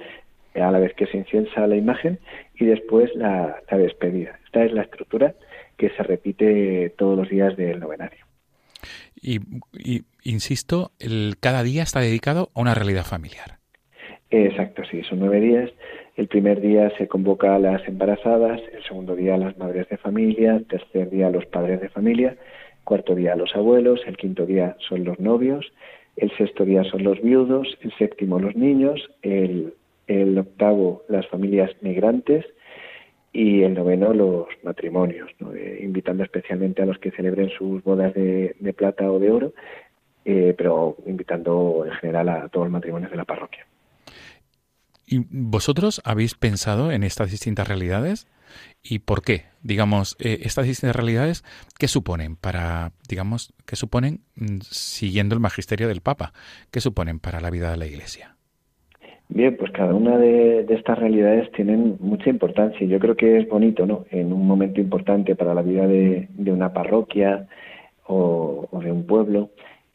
a la vez que se inciensa la imagen, y después la, despedida. Esta es la estructura que se repite todos los días del novenario. Y, insisto, el, cada día está dedicado a una realidad familiar. Exacto, sí, son nueve días. El primer día se convoca a las embarazadas, el segundo día a las madres de familia, el tercer día a los padres de familia, cuarto día los abuelos, el quinto día son los novios, el sexto día son los viudos, el séptimo los niños, el, octavo las familias migrantes y el noveno los matrimonios, eh, invitando especialmente a los que celebren sus bodas de, plata o de oro, eh, pero invitando en general a todos los matrimonios de la parroquia. ¿Y vosotros habéis pensado en estas distintas realidades? ¿Y por qué? Digamos, eh, estas distintas realidades, ¿qué suponen para, digamos, qué suponen, mm, siguiendo el magisterio del Papa, qué suponen para la vida de la Iglesia? Bien, pues cada una de, estas realidades tienen mucha importancia. Yo creo que es bonito, ¿no? En un momento importante para la vida de, una parroquia o, de un pueblo,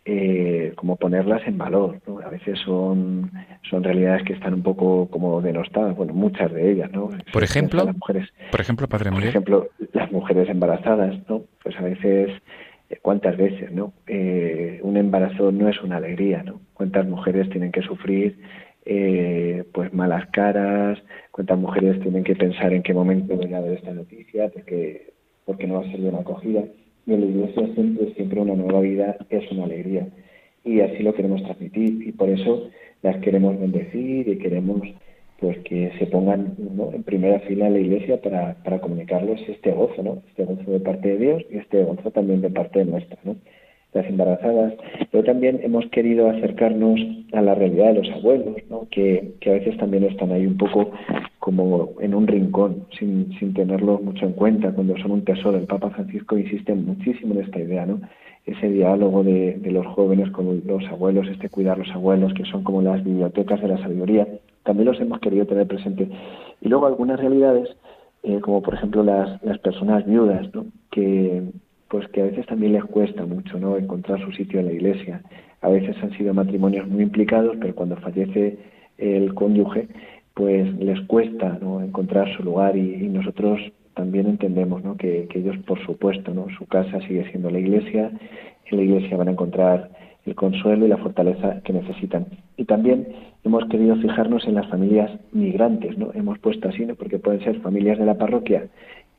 eh, como ponerlas en valor. A veces son, son realidades que están un poco como denostadas, bueno, muchas de ellas, ¿no? Por ejemplo, las mujeres, por ejemplo, Padre Por ejemplo, las mujeres embarazadas, ¿no? Pues a veces, eh, ¿cuántas veces, no? Eh, un embarazo no es una alegría, ¿no? ¿Cuántas mujeres tienen que sufrir eh, pues malas caras, cuántas mujeres tienen que pensar en qué momento voy a ver esta noticia, porque, porque no va a ser una acogida. Y en la iglesia siempre, siempre una nueva vida es una alegría. Y así lo queremos transmitir y por eso las queremos bendecir y queremos pues que se pongan en primera fila en la iglesia para, para comunicarles este gozo, ¿no? Este gozo de parte de Dios y este gozo también de parte nuestra, ¿no? Las embarazadas, pero también hemos querido acercarnos a la realidad de los abuelos, ¿no? que, que a veces también están ahí un poco como en un rincón, sin, sin tenerlo mucho en cuenta, cuando son un tesoro. El Papa Francisco insiste muchísimo en esta idea, ¿no? ese diálogo de, de, los jóvenes con los abuelos, este cuidar los abuelos, que son como las bibliotecas de la sabiduría, también los hemos querido tener presente. Y luego algunas realidades, eh, como por ejemplo las, las personas viudas, ¿no? que pues que a veces también les cuesta mucho no encontrar su sitio en la iglesia. A veces han sido matrimonios muy implicados, pero cuando fallece el cónyuge, pues les cuesta ¿no? encontrar su lugar y, nosotros también entendemos ¿no? que, que, ellos, por supuesto, ¿no? su casa sigue siendo la iglesia, en la iglesia van a encontrar el consuelo y la fortaleza que necesitan. Y también hemos querido fijarnos en las familias migrantes, ¿no? Hemos puesto así, ¿no? Porque pueden ser familias de la parroquia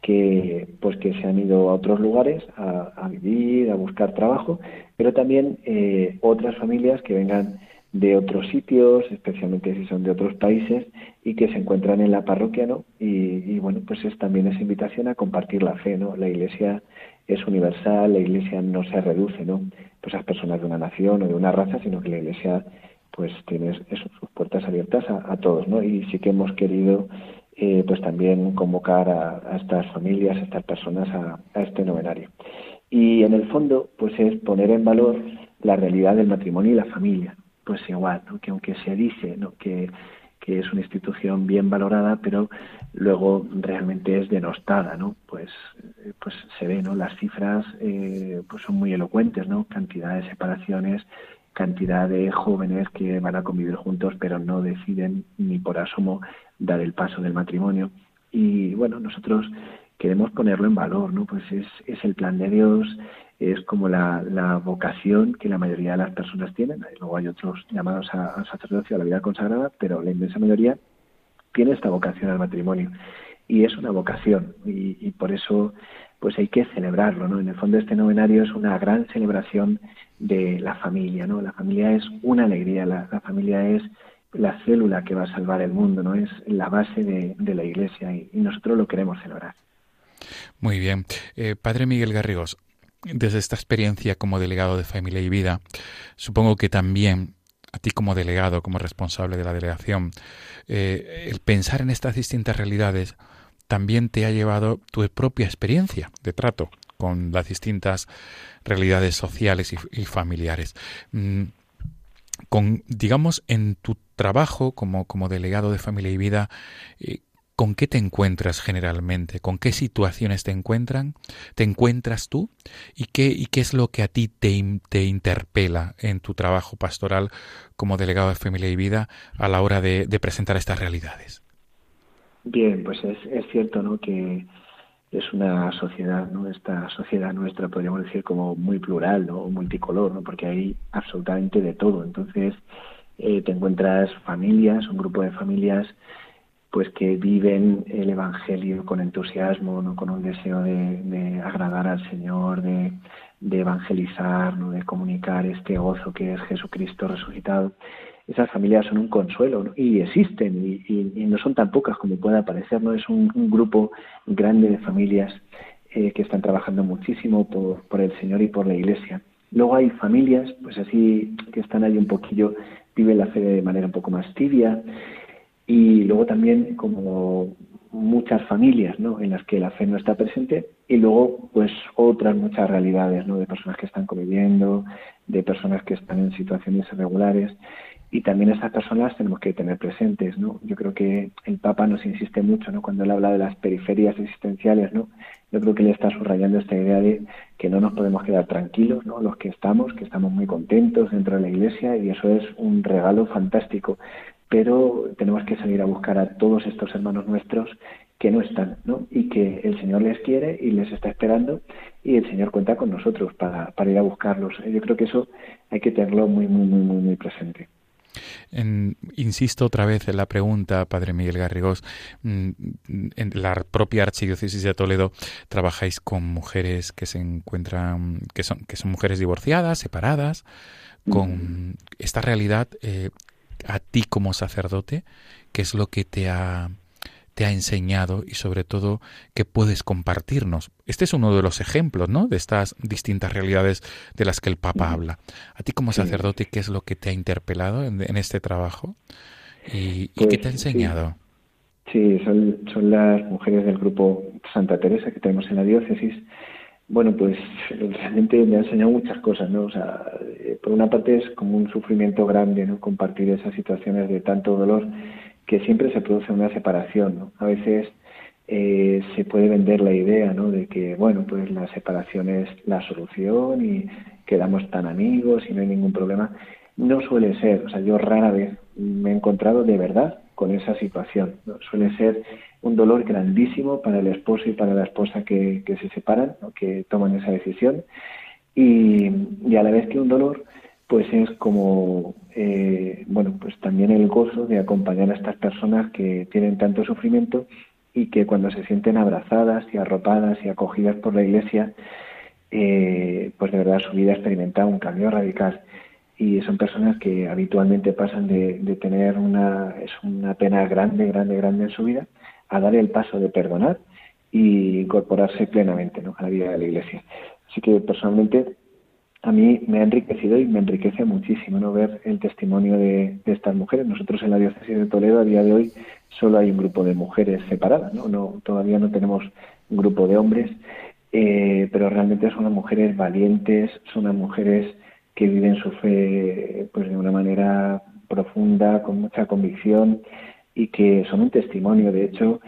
que pues que se han ido a otros lugares a, vivir, a buscar trabajo, pero también eh, otras familias que vengan de otros sitios, especialmente si son de otros países, y que se encuentran en la parroquia, ¿no? Y, bueno, pues es también esa invitación a compartir la fe, ¿no? La Iglesia es universal, la Iglesia no se reduce, ¿no? Pues a personas de una nación o de una raza, sino que la Iglesia pues tiene sus puertas abiertas a, todos, ¿no? Y sí que hemos querido eh, pues también convocar a, estas familias, a estas personas a, a, este novenario. Y en el fondo, pues es poner en valor la realidad del matrimonio y la familia. Pues igual, ¿no? que aunque se dice ¿no? que, que es una institución bien valorada, pero luego realmente es denostada, ¿no? Pues, eh, pues se ve, ¿no? Las cifras eh, pues son muy elocuentes, ¿no? Cantidad de separaciones, cantidad de jóvenes que van a convivir juntos pero no deciden ni por asomo dar el paso del matrimonio. Y bueno, nosotros queremos ponerlo en valor, ¿no? Pues es, es el plan de Dios, es como la, la, vocación que la mayoría de las personas tienen. Luego hay otros llamados a, sacerdocio, a la vida consagrada, pero la inmensa mayoría tiene esta vocación al matrimonio. Y es una vocación, y por eso pues hay que celebrarlo, ¿no? En el fondo este novenario es una gran celebración de la familia, ¿no? La familia es una alegría, la, familia es la célula que va a salvar el mundo, ¿no? Es la base de, la Iglesia y, nosotros lo queremos celebrar. Muy bien. Eh, Padre Miguel Garrigos, desde esta experiencia como delegado de Familia y Vida, supongo que también a ti como delegado, como responsable de la delegación, eh, el pensar en estas distintas realidades también te ha llevado tu propia experiencia de trato con las distintas realidades sociales y, familiares. Mm, digamos, en tu trabajo como, como delegado de familia y vida, eh, ¿con qué te encuentras generalmente? ¿Con qué situaciones te encuentran? ¿Te encuentras tú? ¿Y qué, y qué es lo que a ti te, te interpela en tu trabajo pastoral como delegado de familia y vida a la hora de presentar estas realidades? Bien, pues es, es cierto, ¿no? Que es una sociedad, ¿no? Esta sociedad nuestra podríamos decir como muy plural, ¿no? O multicolor, ¿no? Porque hay absolutamente de todo. Entonces, eh, te encuentras familias, un grupo de familias, pues que viven el Evangelio con entusiasmo, ¿no? Con un deseo de, agradar al Señor, de, evangelizar, ¿no? De comunicar este gozo que es Jesucristo resucitado esas familias son un consuelo y existen y, no son tan pocas como pueda parecer, no es un, grupo grande de familias eh, que están trabajando muchísimo por, por el Señor y por la Iglesia. Luego hay familias, pues así, que están ahí un poquillo, viven la fe de manera un poco más tibia y luego también como muchas familias ¿no? en las que la fe no está presente y luego pues otras muchas realidades ¿no? de personas que están conviviendo, de personas que están en situaciones irregulares y también estas personas tenemos que tener presentes, ¿no? Yo creo que el Papa nos insiste mucho, ¿no? Cuando él habla de las periferias existenciales, ¿no? Yo creo que él está subrayando esta idea de que no nos podemos quedar tranquilos, ¿no? Los que estamos, que estamos muy contentos dentro de la Iglesia y eso es un regalo fantástico, pero tenemos que salir a buscar a todos estos hermanos nuestros que no están, ¿no? Y que el Señor les quiere y les está esperando y el Señor cuenta con nosotros para, para ir a buscarlos. Yo creo que eso hay que tenerlo muy, muy, muy, muy, muy presente. insisto otra vez en la pregunta, Padre Miguel Garrigós. Mm, en la propia Archidiócesis de Toledo trabajáis con mujeres que se encuentran, que son, que son mujeres divorciadas, separadas, con esta realidad. Eh, a ti como sacerdote, ¿qué es lo que te ha te ha enseñado y sobre todo qué puedes compartirnos. Este es uno de los ejemplos, ¿no? De estas distintas realidades de las que el Papa habla. A ti como sacerdote, ¿qué es lo que te ha interpelado en, este trabajo? ¿Y, qué te ha pues, enseñado? Sí, son, son las mujeres del grupo Santa Teresa que tenemos en la diócesis. Bueno, pues realmente me ha enseñado muchas cosas, ¿no? O sea, eh, por una parte es como un sufrimiento grande, ¿no? Compartir esas situaciones de tanto dolor que siempre se produce una separación. ¿no? A veces eh, se puede vender la idea ¿no? de que, bueno, pues la separación es la solución y quedamos tan amigos y no hay ningún problema. No suele ser, o sea, yo rara vez me he encontrado de verdad con esa situación. ¿no? Suele ser un dolor grandísimo para el esposo y para la esposa que, se separan, ¿no? que toman esa decisión, y, y a la vez que un dolor pues es como, eh, bueno, pues también el gozo de acompañar a estas personas que tienen tanto sufrimiento y que cuando se sienten abrazadas y arropadas y acogidas por la Iglesia, eh, pues de verdad su vida experimenta un cambio radical. Y son personas que habitualmente pasan de, de tener una, es una pena grande, grande, grande en su vida, a dar el paso de perdonar y incorporarse plenamente a la vida de la Iglesia. Así que personalmente a mí me ha enriquecido y me enriquece muchísimo no ver el testimonio de, estas mujeres. Nosotros en la diócesis de Toledo a día de hoy solo hay un grupo de mujeres separadas, no, no todavía no tenemos un grupo de hombres, eh, pero realmente son unas mujeres valientes, son unas mujeres que viven su fe pues de una manera profunda, con mucha convicción y que son un testimonio. De hecho,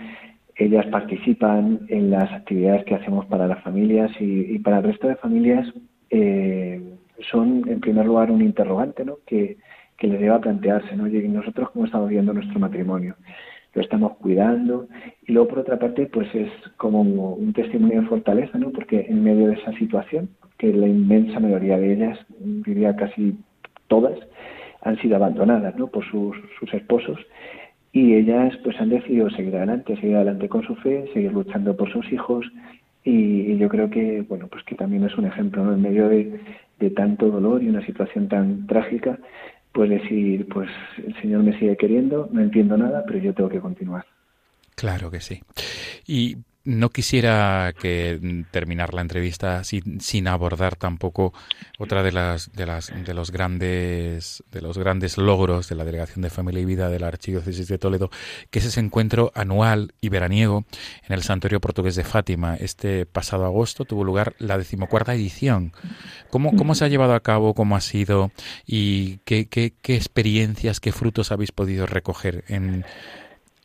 ellas participan en las actividades que hacemos para las familias y, para el resto de familias eh, son, en primer lugar, un interrogante ¿no? que, que les lleva plantearse, ¿no? Y nosotros cómo estamos viendo nuestro matrimonio, lo estamos cuidando y luego por otra parte pues es como un testimonio de fortaleza, ¿no? Porque en medio de esa situación, que la inmensa mayoría de ellas, diría casi todas, han sido abandonadas, ¿no? Por sus, sus esposos y ellas pues han decidido seguir adelante, seguir adelante con su fe, seguir luchando por sus hijos, y, yo creo que bueno pues que también es un ejemplo ¿no? en medio de, de, tanto dolor y una situación tan trágica pues decir pues el señor me sigue queriendo no entiendo nada pero yo tengo que continuar claro que sí y no quisiera que terminar la entrevista sin, sin, abordar tampoco otra de las de las de los grandes de los grandes logros de la Delegación de Familia y Vida de la Archidiócesis de Toledo, que es ese encuentro anual y veraniego en el Santuario Portugués de Fátima. Este pasado agosto tuvo lugar la decimocuarta edición. ¿Cómo, cómo se ha llevado a cabo? ¿Cómo ha sido? ¿Y qué, qué, qué experiencias, qué frutos habéis podido recoger en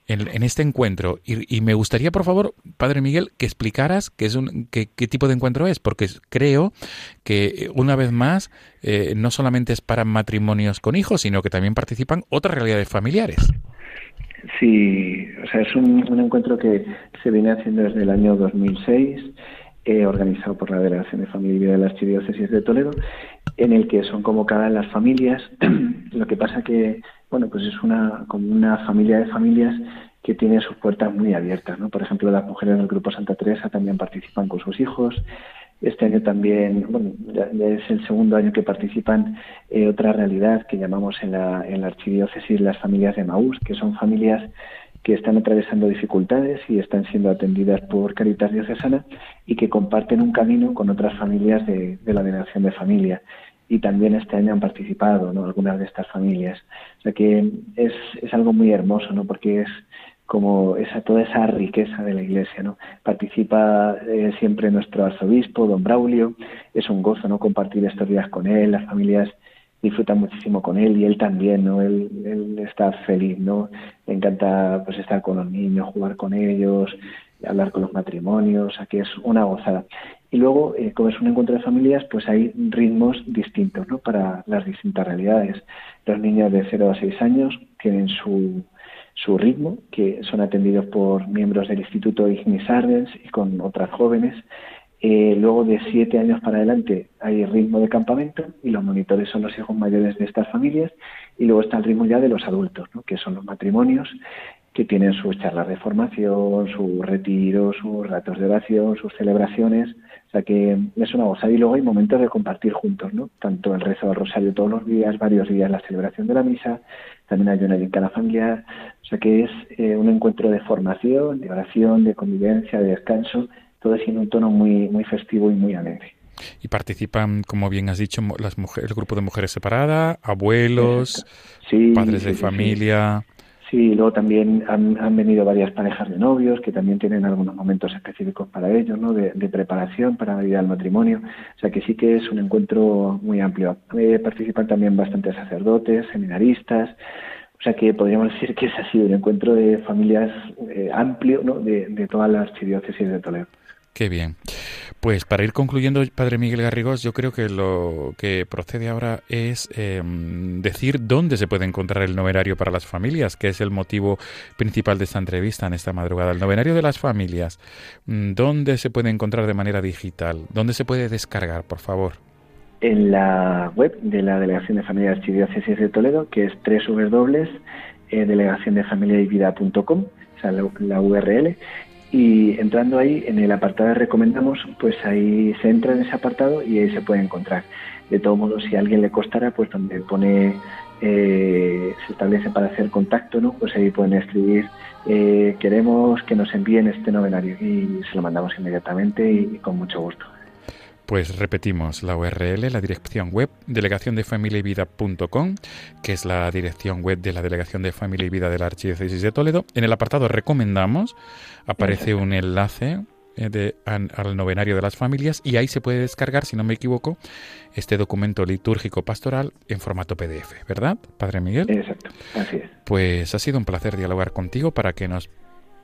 en, este encuentro. Y, me gustaría, por favor, Padre Miguel, que explicaras qué, es un, qué, tipo de encuentro es, porque creo que, una vez más, eh, no solamente es para matrimonios con hijos, sino que también participan otras realidades familiares. Sí, o sea, es un, encuentro que se viene haciendo desde el año 2006, eh, organizado por la Delegación de Familia de la Archidiócesis de Toledo, en el que son convocadas las familias. Lo que pasa que bueno, pues es una, como una familia de familias que tiene sus puertas muy abiertas, ¿no? Por ejemplo, las mujeres del Grupo Santa Teresa también participan con sus hijos. Este año también, bueno, ya, es el segundo año que participan eh, otra realidad que llamamos en la, en la archidiócesis las familias de Maús, que son familias que están atravesando dificultades y están siendo atendidas por Caritas Diocesana y que comparten un camino con otras familias de, de la delegación de familia y también este año han participado ¿no? algunas de estas familias. O sea que es, es algo muy hermoso, ¿no? porque es como esa, toda esa riqueza de la Iglesia. ¿no? Participa eh, siempre nuestro arzobispo, don Braulio, es un gozo no compartir estos días con él, las familias disfrutan muchísimo con él y él también, ¿no? Él, él está feliz, ¿no? Le encanta pues estar con los niños, jugar con ellos, hablar con los matrimonios, aquí es una gozada. Y luego, eh, como es un encuentro de familias, pues hay ritmos distintos ¿no? para las distintas realidades. Los niños de 0 a 6 años tienen su, su ritmo, que son atendidos por miembros del Instituto Ignis Ardens y con otras jóvenes. Eh, luego de siete años para adelante hay ritmo de campamento y los monitores son los hijos mayores de estas familias y luego está el ritmo ya de los adultos, ¿no? que son los matrimonios que tienen sus charlas de formación, sus retiros, sus ratos de oración, sus celebraciones. O sea que es una gozada. Y luego hay momentos de compartir juntos, ¿no? Tanto el rezo del rosario todos los días, varios días la celebración de la misa, también hay una cada familiar. O sea que es eh, un encuentro de formación, de oración, de convivencia, de descanso, todo es en un tono muy, muy festivo y muy alegre. Y participan, como bien has dicho, las mujeres, el grupo de mujeres separada, abuelos, padres de familia. Sí, luego también han, venido varias parejas de novios que también tienen algunos momentos específicos para ellos, ¿no? De, preparación para la vida del matrimonio. O sea que sí que es un encuentro muy amplio. Eh, participan también bastantes sacerdotes, seminaristas. O sea que podríamos decir que ese ha sido un encuentro de familias eh, amplio, ¿no? De, de todas las archidiócesis de Toledo. Qué bien. Pues para ir concluyendo, Padre Miguel Garrigós, yo creo que lo que procede ahora es em, decir dónde se puede encontrar el noverario para las familias, que es el motivo principal de esta entrevista en esta madrugada. El noverario de las familias, mm, ¿dónde se puede encontrar de manera digital? ¿Dónde se puede descargar, por favor? En la web de la Delegación de Familia Archidiócesis de Toledo, que es www.delegaciondefamiliayvida.com, o sea, la, la URL, y entrando ahí en el apartado de recomendamos, pues ahí se entra en ese apartado y ahí se puede encontrar. De todo modo, si a alguien le costara, pues donde pone eh, se establece para hacer contacto, ¿no? Pues ahí pueden escribir eh, queremos que nos envíen este novenario y se lo mandamos inmediatamente y con mucho gusto. Pues repetimos la URL, la dirección web delegación de familia y vida.com, que es la dirección web de la Delegación de Familia y Vida de la Archidiócesis de Toledo. En el apartado recomendamos aparece un enlace eh, al novenario de las familias y ahí se puede descargar, si no me equivoco, este documento litúrgico pastoral en formato PDF, ¿verdad, Padre Miguel? Exacto, así es. Pues ha sido un placer dialogar contigo para que nos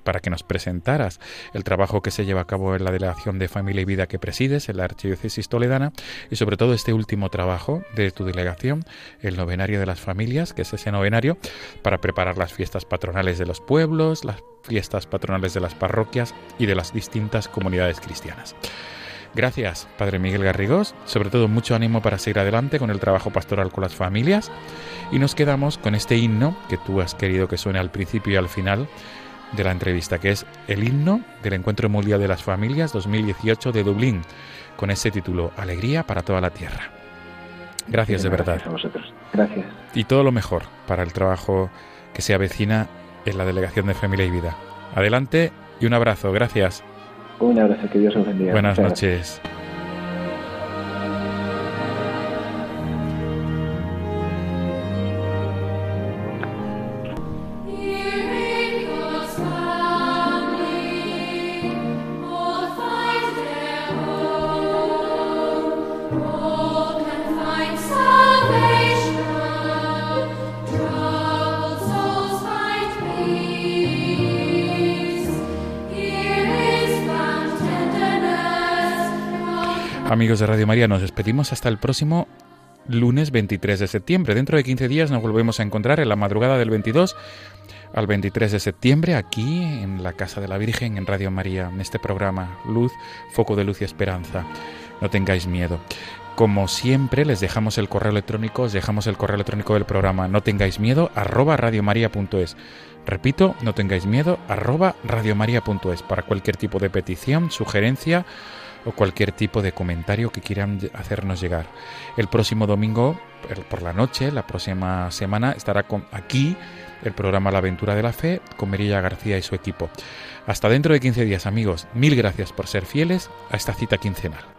para que nos presentaras el trabajo que se lleva a cabo en la Delegación de Familia y Vida que presides en la Archidiócesis Toledana y sobre todo este último trabajo de tu delegación, el Novenario de las Familias, que es ese novenario para preparar las fiestas patronales de los pueblos, las fiestas patronales de las parroquias y de las distintas comunidades cristianas. Gracias, Padre Miguel Garrigós. Sobre todo mucho ánimo para seguir adelante con el trabajo pastoral con las familias. Y nos quedamos con este himno que tú has querido que suene al principio y al final de la entrevista, que es el himno del Encuentro Mundial de las Familias 2018 de Dublín, con ese título, Alegría para toda la tierra. Gracias de verdad. Gracias a vosotros. Gracias. Y todo lo mejor para el trabajo que se avecina en la Delegación de Familia y Vida. Adelante y un abrazo. Gracias. Un abrazo, que Dios os bendiga. Buenas noches. De Radio María, nos despedimos hasta el próximo lunes 23 de septiembre. Dentro de 15 días nos volvemos a encontrar en la madrugada del 22 al 23 de septiembre aquí en la Casa de la Virgen en Radio María, en este programa Luz, Foco de Luz y Esperanza. No tengáis miedo. Como siempre, les dejamos el correo electrónico, os dejamos el correo electrónico del programa no tengáis miedo, arroba radiomaria.es. Repito, no tengáis miedo, arroba radiomaria.es para cualquier tipo de petición, sugerencia o cualquier tipo de comentario que quieran hacernos llegar. El próximo domingo por la noche, la próxima semana, estará aquí el programa La Aventura de la Fe con Merilla García y su equipo. Hasta dentro de 15 días, amigos. Mil gracias por ser fieles a esta cita quincenal.